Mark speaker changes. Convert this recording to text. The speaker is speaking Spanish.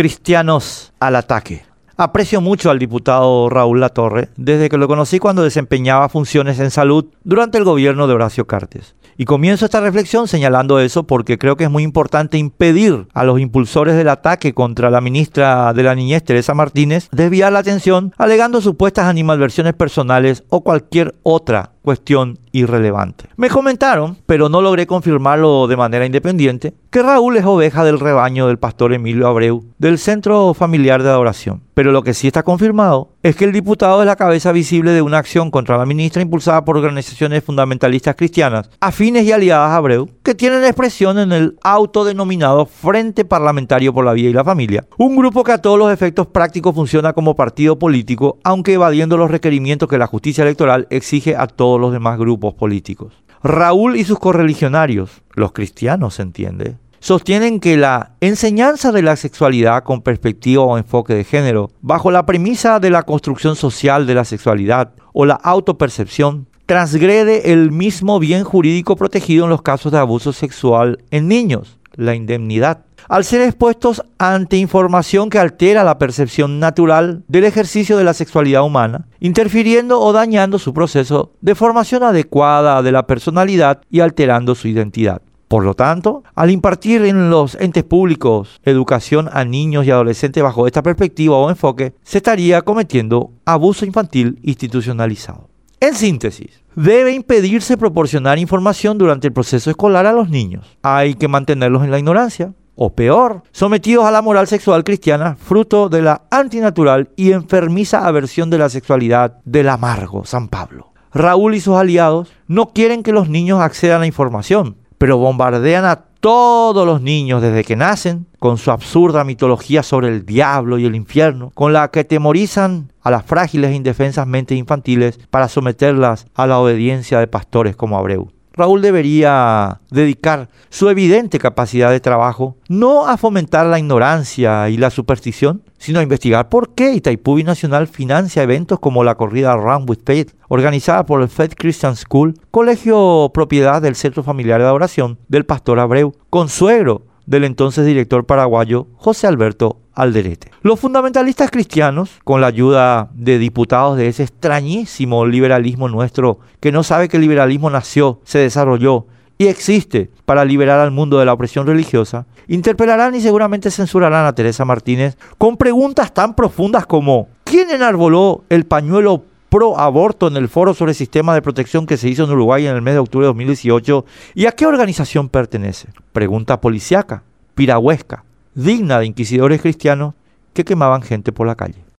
Speaker 1: Cristianos al ataque. Aprecio mucho al diputado Raúl Latorre desde que lo conocí cuando desempeñaba funciones en salud durante el gobierno de Horacio Cartes. Y comienzo esta reflexión señalando eso porque creo que es muy importante impedir a los impulsores del ataque contra la ministra de la Niñez, Teresa Martínez, desviar la atención alegando supuestas animadversiones personales o cualquier otra cuestión irrelevante. Me comentaron, pero no logré confirmarlo de manera independiente, que Raúl es oveja del rebaño del pastor Emilio Abreu, del Centro Familiar de Adoración. Pero lo que sí está confirmado es que el diputado es la cabeza visible de una acción contra la ministra impulsada por organizaciones fundamentalistas cristianas, afines y aliadas a Abreu, que tienen expresión en el autodenominado Frente Parlamentario por la Vida y la Familia, un grupo que a todos los efectos prácticos funciona como partido político, aunque evadiendo los requerimientos que la justicia electoral exige a todos los demás grupos políticos. Raúl y sus correligionarios, los cristianos, se entiende, sostienen que la enseñanza de la sexualidad con perspectiva o enfoque de género, bajo la premisa de la construcción social de la sexualidad o la autopercepción, transgrede el mismo bien jurídico protegido en los casos de abuso sexual en niños, la indemnidad al ser expuestos ante información que altera la percepción natural del ejercicio de la sexualidad humana, interfiriendo o dañando su proceso de formación adecuada de la personalidad y alterando su identidad. Por lo tanto, al impartir en los entes públicos educación a niños y adolescentes bajo esta perspectiva o enfoque, se estaría cometiendo abuso infantil institucionalizado. En síntesis, debe impedirse proporcionar información durante el proceso escolar a los niños. Hay que mantenerlos en la ignorancia, o peor, sometidos a la moral sexual cristiana, fruto de la antinatural y enfermiza aversión de la sexualidad del amargo San Pablo. Raúl y sus aliados no quieren que los niños accedan a información, pero bombardean a todos los niños desde que nacen con su absurda mitología sobre el diablo y el infierno, con la que temorizan a las frágiles e indefensas mentes infantiles para someterlas a la obediencia de pastores como Abreu. Raúl debería dedicar su evidente capacidad de trabajo no a fomentar la ignorancia y la superstición, sino a investigar por qué Itaipú Nacional financia eventos como la corrida Run with Faith, organizada por el Faith Christian School, colegio propiedad del Centro Familiar de Adoración del Pastor Abreu, consuegro del entonces director paraguayo José Alberto Alderete. Los fundamentalistas cristianos, con la ayuda de diputados de ese extrañísimo liberalismo nuestro, que no sabe que el liberalismo nació, se desarrolló y existe para liberar al mundo de la opresión religiosa, interpelarán y seguramente censurarán a Teresa Martínez con preguntas tan profundas como ¿quién enarboló el pañuelo pro aborto en el foro sobre el sistema de protección que se hizo en Uruguay en el mes de octubre de 2018 y a qué organización pertenece? Pregunta policiaca, piragüesca, digna de inquisidores cristianos que quemaban gente por la calle.